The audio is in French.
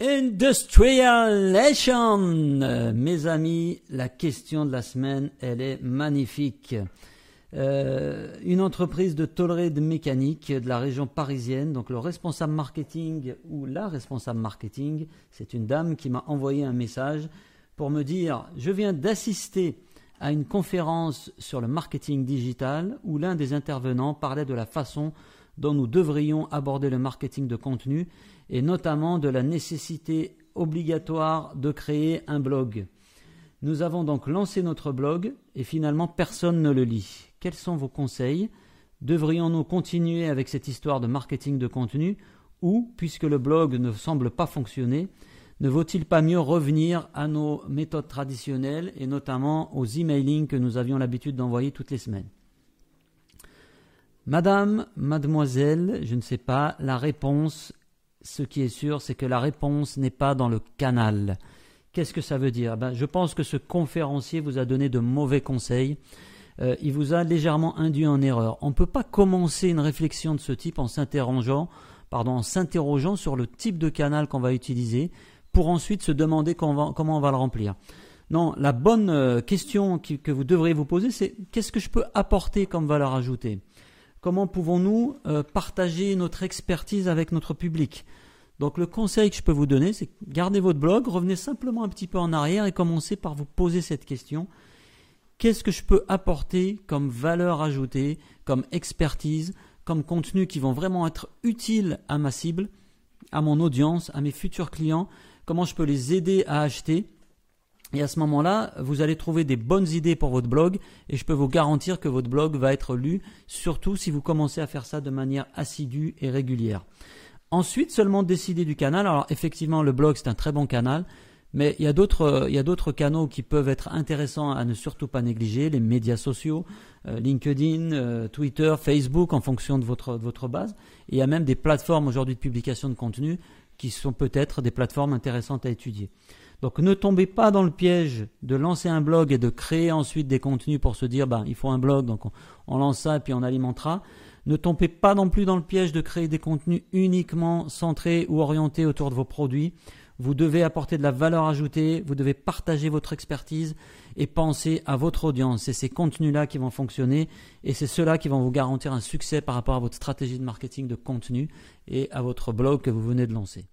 Industrialization Euh, Mes amis, la question de la semaine, elle est magnifique. Euh, une entreprise de tôlerie de mécanique de la région parisienne, donc le responsable marketing ou la responsable marketing, c'est une dame qui m'a envoyé un message pour me dire je viens d'assister à une conférence sur le marketing digital où l'un des intervenants parlait de la façon dont nous devrions aborder le marketing de contenu et notamment de la nécessité obligatoire de créer un blog. Nous avons donc lancé notre blog et finalement personne ne le lit. Quels sont vos conseils? Devrions-nous continuer avec cette histoire de marketing de contenu ou, puisque le blog ne semble pas fonctionner, ne vaut-il pas mieux revenir à nos méthodes traditionnelles et notamment aux emailing que nous avions l'habitude d'envoyer toutes les semaines? Madame, mademoiselle, je ne sais pas, la réponse, ce qui est sûr, c'est que la réponse n'est pas dans le canal. Qu'est-ce que ça veut dire? Ben, Je pense que ce conférencier vous a donné de mauvais conseils. Euh, il vous a légèrement induit en erreur. On ne peut pas commencer une réflexion de ce type en s'interrogeant sur le type de canal qu'on va utiliser pour ensuite se demander comment on va le remplir. Non, la bonne euh, question que vous devriez vous poser, c'est qu'est-ce que je peux apporter comme valeur ajoutée? Comment pouvons-nous euh, partager notre expertise avec notre public? Donc le conseil que je peux vous donner, c'est gardez votre blog, revenez simplement un petit peu en arrière et commencez par vous poser cette question. Qu'est-ce que je peux apporter comme valeur ajoutée, comme expertise, comme contenu qui vont vraiment être utiles à ma cible, à mon audience, à mes futurs clients Comment je peux les aider à acheter et à ce moment-là, vous allez trouver des bonnes idées pour votre blog et je peux vous garantir que votre blog va être lu, surtout si vous commencez à faire ça de manière assidue et régulière. Ensuite, seulement décider du canal. Alors effectivement, le blog c'est un très bon canal, mais il y a d'autres canaux qui peuvent être intéressants à ne surtout pas négliger, les médias sociaux, euh, LinkedIn, euh, Twitter, Facebook en fonction de votre de votre base. Et il y a même des plateformes aujourd'hui de publication de contenu qui sont peut-être des plateformes intéressantes à étudier. Donc ne tombez pas dans le piège de lancer un blog et de créer ensuite des contenus pour se dire ben, il faut un blog, donc on, on lance ça et puis on alimentera. Ne tombez pas non plus dans le piège de créer des contenus uniquement centrés ou orientés autour de vos produits. Vous devez apporter de la valeur ajoutée, vous devez partager votre expertise et penser à votre audience. C'est ces contenus-là qui vont fonctionner et c'est ceux-là qui vont vous garantir un succès par rapport à votre stratégie de marketing de contenu et à votre blog que vous venez de lancer.